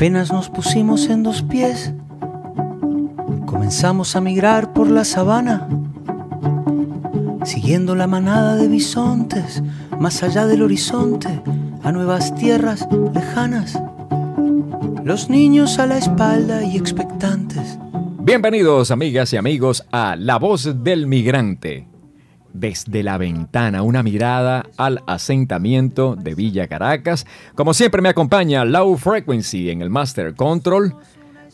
Apenas nos pusimos en dos pies, comenzamos a migrar por la sabana, siguiendo la manada de bisontes, más allá del horizonte, a nuevas tierras lejanas. Los niños a la espalda y expectantes. Bienvenidos amigas y amigos a La Voz del Migrante. Desde la ventana, una mirada al asentamiento de Villa Caracas. Como siempre me acompaña Low Frequency en el Master Control.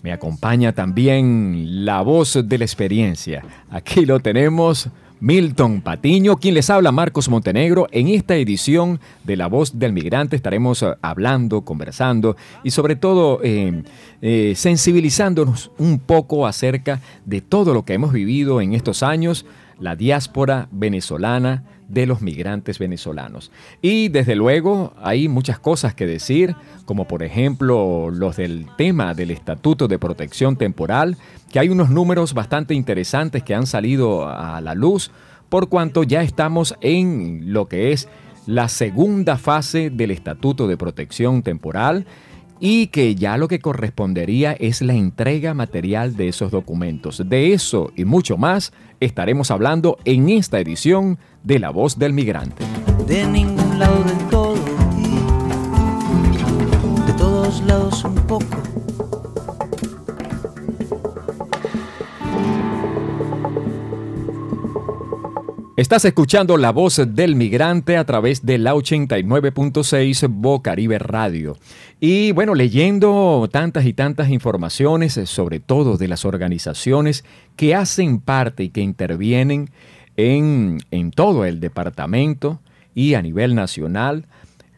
Me acompaña también la voz de la experiencia. Aquí lo tenemos, Milton Patiño, quien les habla Marcos Montenegro. En esta edición de La Voz del Migrante estaremos eh, hablando, conversando y sobre todo eh, eh, sensibilizándonos un poco acerca de todo lo que hemos vivido en estos años la diáspora venezolana de los migrantes venezolanos. Y desde luego hay muchas cosas que decir, como por ejemplo los del tema del Estatuto de Protección Temporal, que hay unos números bastante interesantes que han salido a la luz, por cuanto ya estamos en lo que es la segunda fase del Estatuto de Protección Temporal y que ya lo que correspondería es la entrega material de esos documentos. De eso y mucho más estaremos hablando en esta edición de La Voz del Migrante. Estás escuchando la voz del migrante a través de la 89.6 Bocaribe Radio. Y bueno, leyendo tantas y tantas informaciones, eh, sobre todo de las organizaciones que hacen parte y que intervienen en, en todo el departamento y a nivel nacional,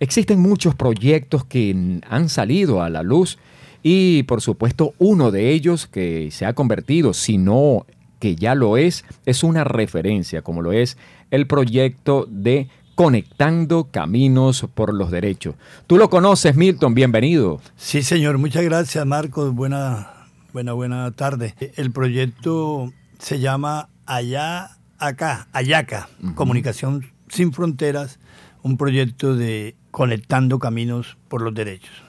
existen muchos proyectos que han salido a la luz y por supuesto uno de ellos que se ha convertido, si no que ya lo es, es una referencia, como lo es el proyecto de Conectando Caminos por los Derechos. Tú lo conoces, Milton, bienvenido. Sí, señor, muchas gracias, Marcos. Buena, buena, buena tarde. El proyecto se llama Allá, Acá, Ayaca, Comunicación sin Fronteras, un proyecto de Conectando Caminos por los Derechos.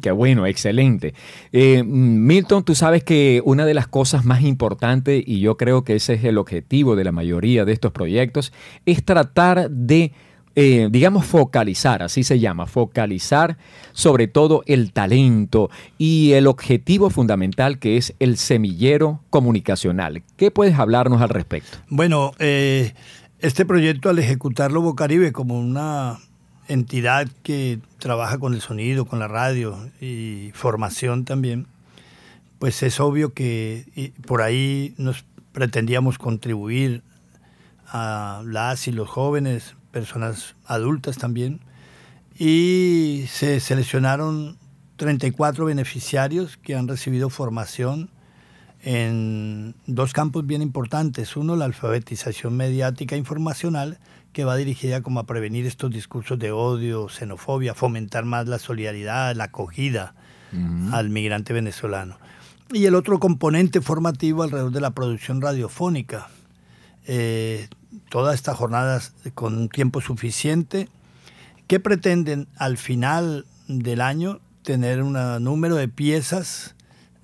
Qué bueno, excelente. Eh, Milton, tú sabes que una de las cosas más importantes, y yo creo que ese es el objetivo de la mayoría de estos proyectos, es tratar de, eh, digamos, focalizar, así se llama, focalizar sobre todo el talento y el objetivo fundamental que es el semillero comunicacional. ¿Qué puedes hablarnos al respecto? Bueno, eh, este proyecto al ejecutarlo Bocaribe como una entidad que trabaja con el sonido, con la radio y formación también, pues es obvio que por ahí nos pretendíamos contribuir a las y los jóvenes, personas adultas también, y se seleccionaron 34 beneficiarios que han recibido formación en dos campos bien importantes. Uno, la alfabetización mediática informacional que va dirigida como a prevenir estos discursos de odio, xenofobia, fomentar más la solidaridad, la acogida al migrante venezolano. Y el otro componente formativo alrededor de la producción radiofónica. Eh, todas estas jornadas con un tiempo suficiente que pretenden al final del año tener un número de piezas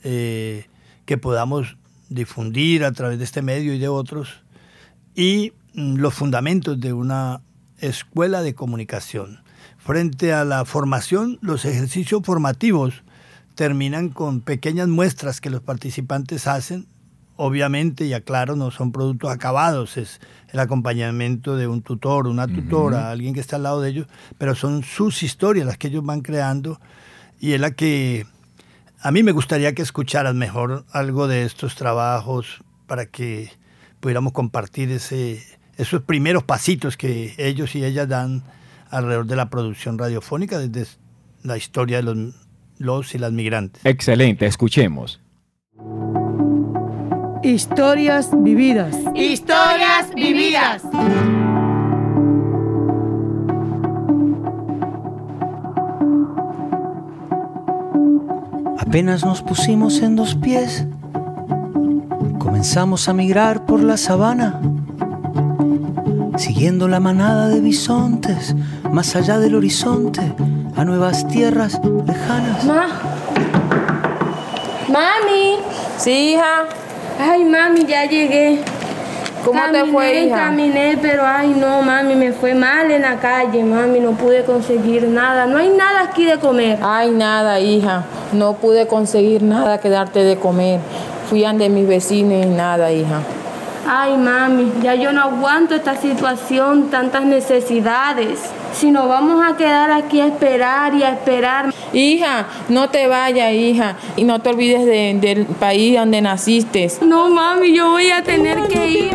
eh, que podamos difundir a través de este medio y de otros y los fundamentos de una escuela de comunicación. Frente a la formación, los ejercicios formativos terminan con pequeñas muestras que los participantes hacen. Obviamente, y aclaro, no son productos acabados, es el acompañamiento de un tutor, una tutora, alguien que está al lado de ellos, pero son sus historias las que ellos van creando y es la que a mí me gustaría que escucharan mejor algo de estos trabajos para que pudiéramos compartir ese, esos primeros pasitos que ellos y ellas dan alrededor de la producción radiofónica desde la historia de los, los y las migrantes. Excelente, escuchemos. Historias vividas. Historias vividas. Apenas nos pusimos en dos pies, comenzamos a migrar por la sabana siguiendo la manada de bisontes, más allá del horizonte, a nuevas tierras lejanas. Ma, Mami. Sí, hija. Ay, mami, ya llegué. ¿Cómo te fue, hija? Caminé, pero ay, no, mami, me fue mal en la calle, mami, no pude conseguir nada. No hay nada aquí de comer. Ay, nada, hija. No pude conseguir nada que darte de comer. Fui ante mis vecinos y nada, hija. Ay, mami, ya yo no aguanto esta situación, tantas necesidades. Si nos vamos a quedar aquí a esperar y a esperar. Hija, no te vayas, hija, y no te olvides del país donde naciste. No, mami, yo voy a tener que ir.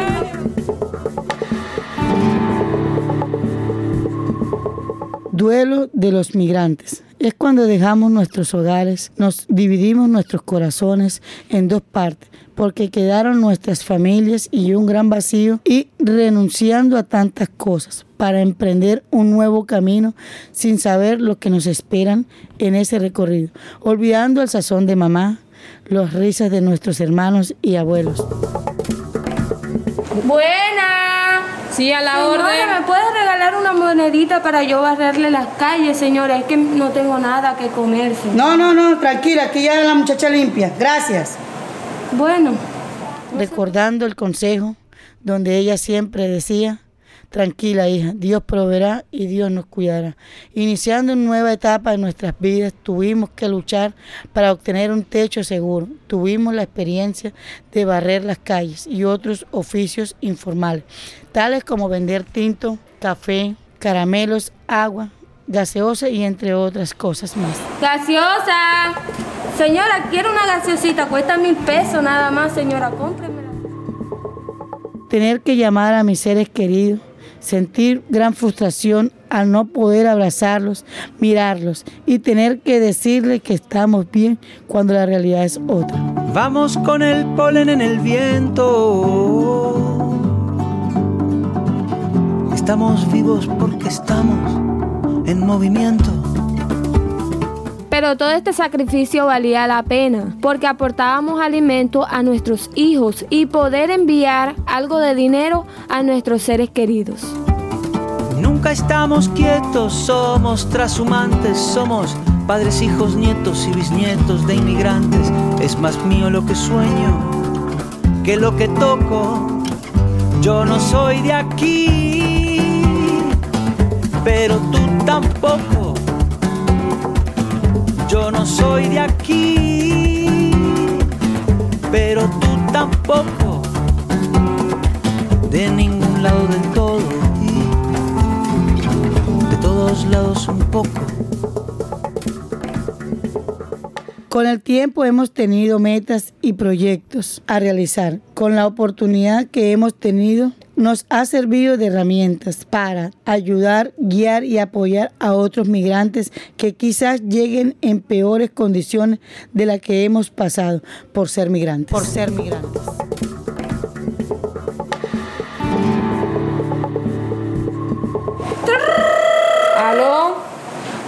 Duelo de los migrantes. Es cuando dejamos nuestros hogares, nos dividimos nuestros corazones en dos partes, porque quedaron nuestras familias y un gran vacío y renunciando a tantas cosas para emprender un nuevo camino sin saber lo que nos esperan en ese recorrido, olvidando el sazón de mamá, las risas de nuestros hermanos y abuelos. Buena. Sí, a la Señora, orden. ¿me puedes regalar una monedita para yo barrerle las calles, señora? Es que no tengo nada que comer. señora. No, no, no, tranquila, aquí ya la muchacha limpia. Gracias. Bueno, recordando el consejo donde ella siempre decía, tranquila hija, Dios proveerá y Dios nos cuidará. Iniciando una nueva etapa en nuestras vidas, tuvimos que luchar para obtener un techo seguro. Tuvimos la experiencia de barrer las calles y otros oficios informales, tales como vender tinto, café, caramelos, agua, gaseosa y entre otras cosas más. gaseosa. Señora, quiero una gaseosita, cuesta mil pesos nada más, señora, cómpremela. tener que llamar a mis seres queridos, sentir gran frustración al no poder abrazarlos, mirarlos y tener que decirles que estamos bien cuando la realidad es otra. Vamos con el polen en el viento. Estamos vivos porque estamos en movimiento. Pero todo este sacrificio valía la pena, porque aportábamos alimento a nuestros hijos y poder enviar algo de dinero a nuestros seres queridos. Nunca estamos quietos, somos trashumantes, somos padres, hijos, nietos y bisnietos de inmigrantes. Es más mío lo que sueño que lo que toco. Yo no soy de aquí, pero tú tampoco. Yo no soy de aquí, pero tú tampoco. De ningún lado del todo y de todos lados un poco. Con el tiempo hemos tenido metas y proyectos a realizar. Con la oportunidad que hemos tenido nos ha servido de herramientas para ayudar, guiar y apoyar a otros migrantes que quizás lleguen en peores condiciones de las que hemos pasado por ser migrantes. Por ser migrantes.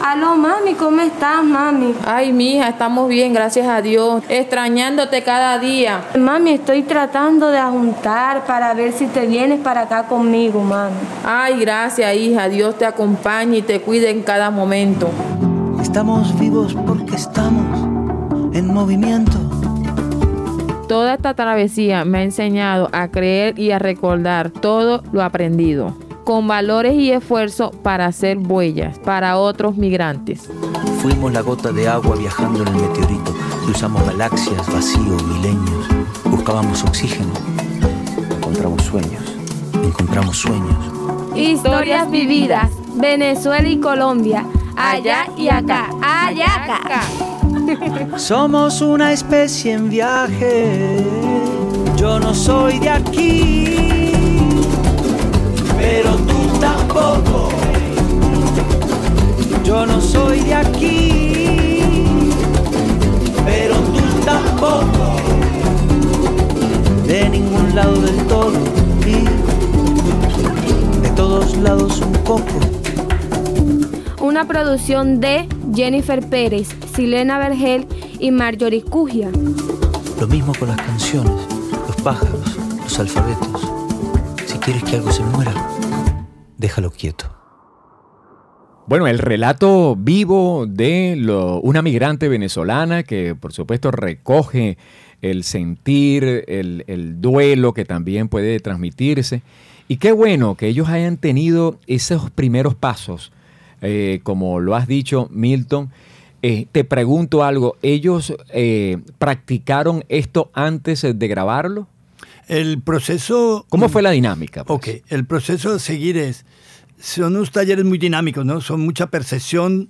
Aló, mami, ¿cómo estás, mami? Ay, mija, estamos bien, gracias a Dios. Extrañándote cada día. Mami, estoy tratando de juntar para ver si te vienes para acá conmigo, mami. Ay, gracias, hija. Dios te acompañe y te cuide en cada momento. Estamos vivos porque estamos en movimiento. Toda esta travesía me ha enseñado a creer y a recordar todo lo aprendido, con valores y esfuerzo para hacer huellas para otros migrantes. Fuimos la gota de agua viajando en el meteorito. Cruzamos galaxias, vacío, milenios. Buscábamos oxígeno. Encontramos sueños. Encontramos sueños. Historias vividas, Venezuela y Colombia, allá y acá, allá acá. Somos una especie en viaje. Yo no soy de aquí, producción de Jennifer Pérez, Silena Vergel y Marjorie Cugia. Lo mismo con las canciones, los pájaros, los alfabetos. Si quieres que algo se muera, déjalo quieto. Bueno, el relato vivo de lo, una migrante venezolana que por supuesto recoge el sentir, el, el duelo que también puede transmitirse. Y qué bueno que ellos hayan tenido esos primeros pasos, eh, como lo has dicho, Milton. Eh, te pregunto algo, ¿ellos eh, practicaron esto antes de grabarlo? El proceso... ¿Cómo fue la dinámica? pues? Ok, el proceso a seguir es, son unos talleres muy dinámicos, ¿no? Son mucha percepción,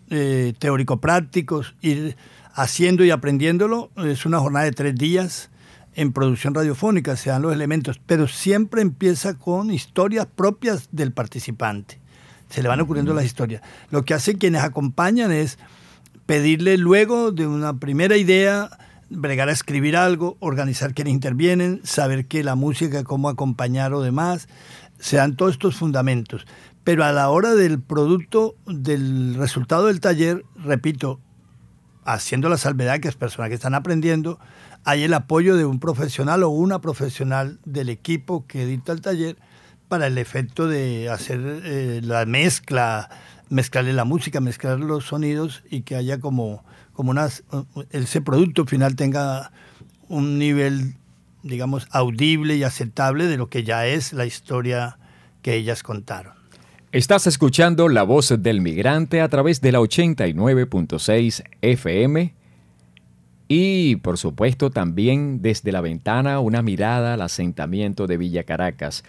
teórico-prácticos, ir haciendo y aprendiéndolo. Es una jornada de tres días en producción radiofónica, se dan los elementos, pero siempre empieza con historias propias del participante. Se le van ocurriendo las historias. Lo que hacen quienes acompañan es pedirle luego de una primera idea, bregar a escribir algo, organizar quienes intervienen, saber que la música, cómo acompañar o demás, se dan todos estos fundamentos. Pero a la hora del producto, del resultado del taller, repito, haciendo la salvedad que es personas que están aprendiendo, hay el apoyo de un profesional o una profesional del equipo que edita el taller para el efecto de hacer eh, la mezcla, mezclarle la música, mezclar los sonidos y que haya como, como unas, ese producto final tenga un nivel, digamos, audible y aceptable de lo que ya es la historia que ellas contaron. Estás escuchando La Voz del Migrante a través de la 89.6 FM y por supuesto también desde la ventana una mirada al asentamiento de Villa Caracas.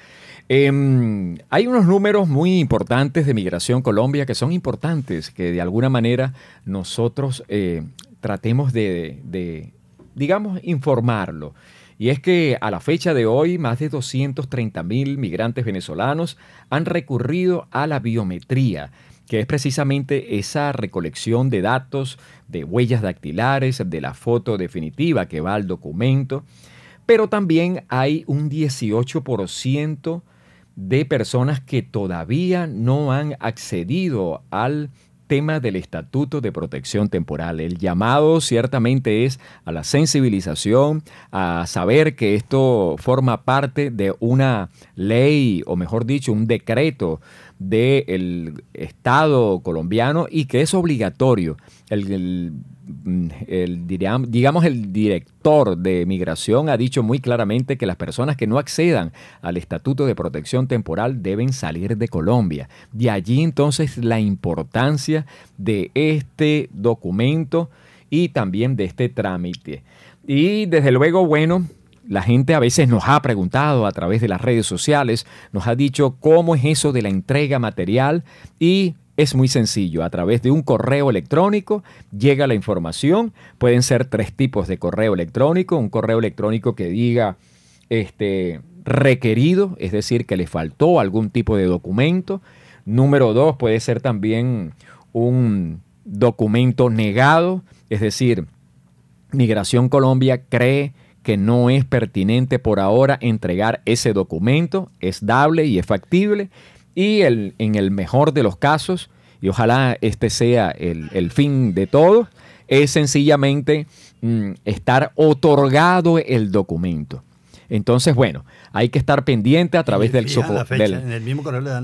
Em, hay unos números muy importantes de Migración Colombia que son importantes, que de alguna manera nosotros eh, tratemos de, de, digamos, informarlo. Y es que a la fecha de hoy, más de 230 mil migrantes venezolanos han recurrido a la biometría que es precisamente esa recolección de datos, de huellas dactilares, de la foto definitiva que va al documento, pero también hay un 18% de personas que todavía no han accedido al tema del Estatuto de Protección Temporal. El llamado ciertamente es a la sensibilización, a saber que esto forma parte de una ley, o mejor dicho, un decreto del Estado colombiano y que es obligatorio. El, digamos, el director de migración ha dicho muy claramente que las personas que no accedan al Estatuto de Protección Temporal deben salir de Colombia. De allí entonces la importancia de este documento y también de este trámite. Y desde luego, bueno, la gente a veces nos ha preguntado a través de las redes sociales, nos ha dicho cómo es eso de la entrega material y es muy sencillo, a través de un correo electrónico llega la información, pueden ser tres tipos de correo electrónico, un correo electrónico que diga este requerido, es decir, que le faltó algún tipo de documento. Número dos puede ser también un documento negado, es decir, Migración Colombia cree que no es pertinente por ahora entregar ese documento, es dable y es factible, y el, en el mejor de los casos, y ojalá este sea el, fin de todo, es sencillamente mm, estar otorgado el documento. Entonces, bueno, hay que estar pendiente a través del soporte. El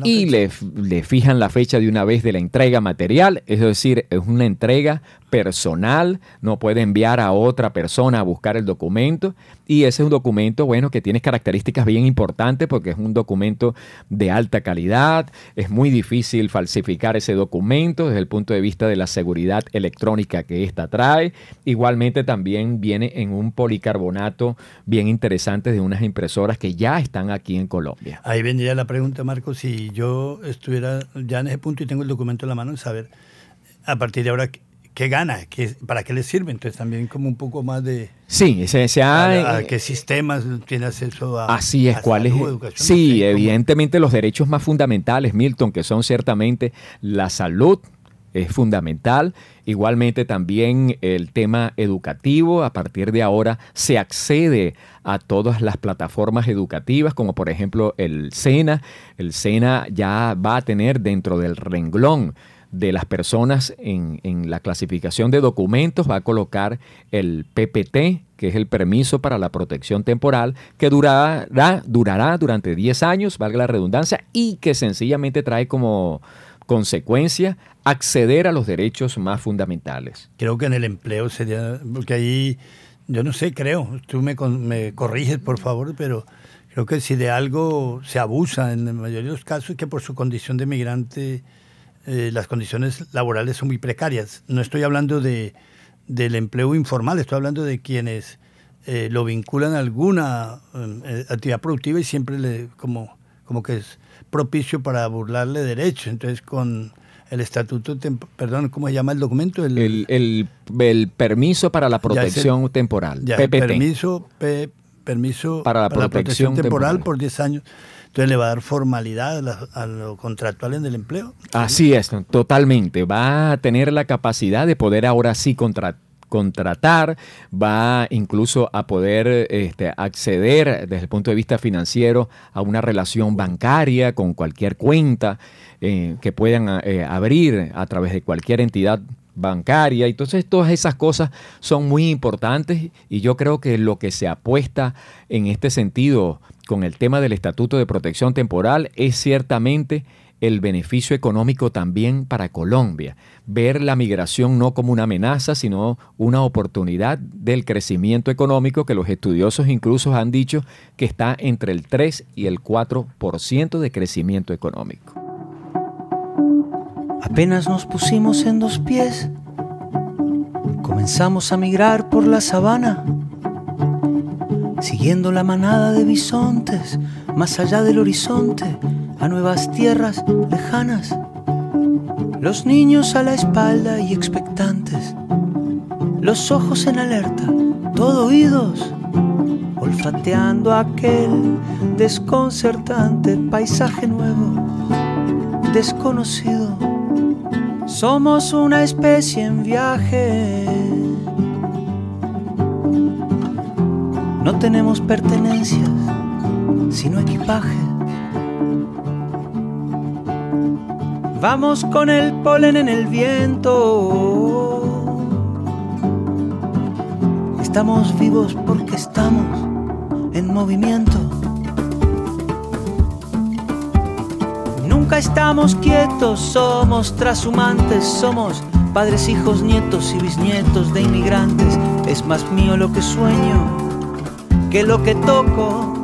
y Le, le, fijan la fecha de una vez de la entrega material, es decir, es una entrega personal, no puede enviar a otra persona a buscar el documento y ese es un documento, bueno, que tiene características bien importantes porque es un documento de alta calidad, es muy difícil falsificar ese documento desde el punto de vista de la seguridad electrónica que ésta trae. Igualmente también viene en un policarbonato bien interesante de unas impresoras que ya están aquí en Colombia. Ahí vendría la pregunta, Marco, si yo estuviera ya en ese punto y tengo el documento en la mano, saber a partir de ahora qué gana, ¿Qué, para qué le sirve. Entonces también como un poco más de... Sí, se, ha... A, qué sistemas tiene acceso a... Así es, ¿cuál es? Sí, evidentemente los derechos más fundamentales, Milton, que son ciertamente la salud, es fundamental. Igualmente también el tema educativo. A partir de ahora se accede a todas las plataformas educativas, como por ejemplo el SENA. El SENA ya va a tener dentro del renglón de las personas en, la clasificación de documentos va a colocar el PPT, que es el permiso para la protección temporal, que durará, durará durante 10 años, valga la redundancia, y que sencillamente trae como consecuencia, acceder a los derechos más fundamentales. Creo que en el empleo sería, porque ahí, yo no sé, creo, tú me, me corriges por favor, pero creo que si de algo se abusa en la mayoría de los casos es que por su condición de migrante eh, las condiciones laborales son muy precarias. No estoy hablando de, del empleo informal, estoy hablando de quienes eh, lo vinculan a alguna eh, actividad productiva y siempre le como, como que es propicio para burlarle derechos. Entonces, con el estatuto, perdón, ¿cómo se llama el documento? El, el, permiso para la protección temporal, Permiso, permiso para la protección, temporal, por 10 años. Entonces le va a dar formalidad a, lo contractual en el empleo. Así es, totalmente. Va a tener la capacidad de poder ahora sí contratar contratar, va incluso a poder este, acceder desde el punto de vista financiero a una relación bancaria con cualquier cuenta eh, que puedan eh, abrir a través de cualquier entidad bancaria. Entonces todas esas cosas son muy importantes y yo creo que lo que se apuesta en este sentido con el tema del Estatuto de Protección Temporal es ciertamente el beneficio económico también para Colombia. Ver la migración no como una amenaza, sino una oportunidad del crecimiento económico que los estudiosos incluso han dicho que está entre el 3 y el 4% de crecimiento económico. Apenas nos pusimos en dos pies, comenzamos a migrar por la sabana, siguiendo la manada de bisontes más allá del horizonte a nuevas tierras lejanas. Los niños a la espalda y expectantes, los ojos en alerta, todo oídos, olfateando aquel desconcertante paisaje nuevo, desconocido. Somos una especie en viaje. No tenemos pertenencias, sino equipaje. Vamos con el polen en el viento. Estamos vivos porque estamos en movimiento. Nunca estamos quietos, somos trashumantes, somos padres, hijos, nietos y bisnietos de inmigrantes. Es más mío lo que sueño que lo que toco.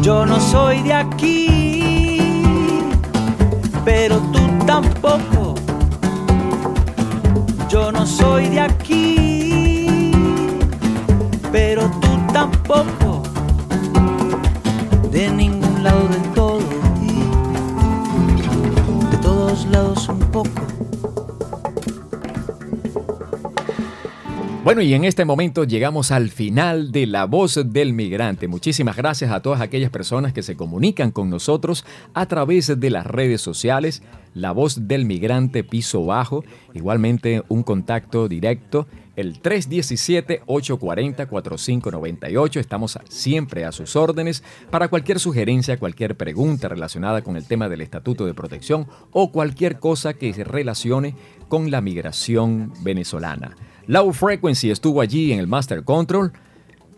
Yo no soy de aquí, pero tú tampoco. Yo no soy de aquí, pero tú tampoco. Bueno, y en este momento llegamos al final de La Voz del Migrante. Muchísimas gracias a todas aquellas personas que se comunican con nosotros a través de las redes sociales. La Voz del Migrante Piso Bajo. Igualmente un contacto directo, el 317-840-4598. Estamos siempre a sus órdenes para cualquier sugerencia, cualquier pregunta relacionada con el tema del Estatuto de Protección o cualquier cosa que se relacione con la migración venezolana. Low Frequency estuvo allí en el Master Control.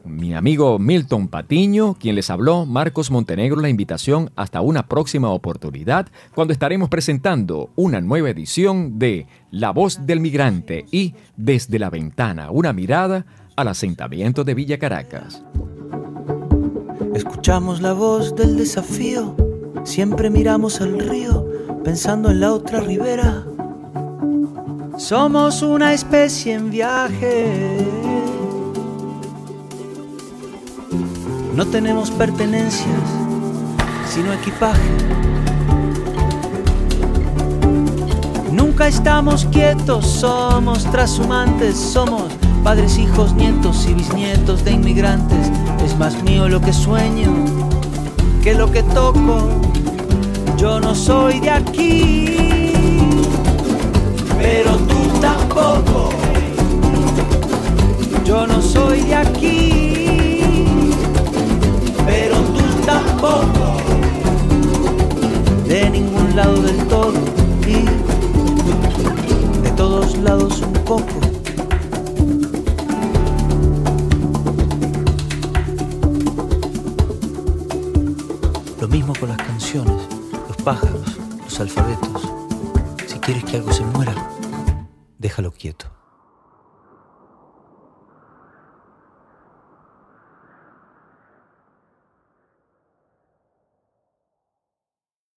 Mi amigo Milton Patiño, quien les habló, Marcos Montenegro, la invitación hasta una próxima oportunidad, cuando estaremos presentando una nueva edición de La Voz del Migrante y Desde la Ventana, una mirada al asentamiento de Villa Caracas. Escuchamos la voz del desafío, siempre miramos al río, pensando en la otra ribera somos una especie en viaje. No tenemos pertenencias, sino equipaje. Nunca estamos quietos, somos trashumantes, somos padres, hijos, nietos y bisnietos de inmigrantes. Es más mío lo que sueño que lo que toco. Yo no soy de aquí pero tú tampoco. Yo no soy de aquí, pero tú tampoco. De ningún lado del todo y de todos lados un poco. Lo mismo con las canciones, los pájaros, los alfabetos quieres que algo se muera, déjalo quieto.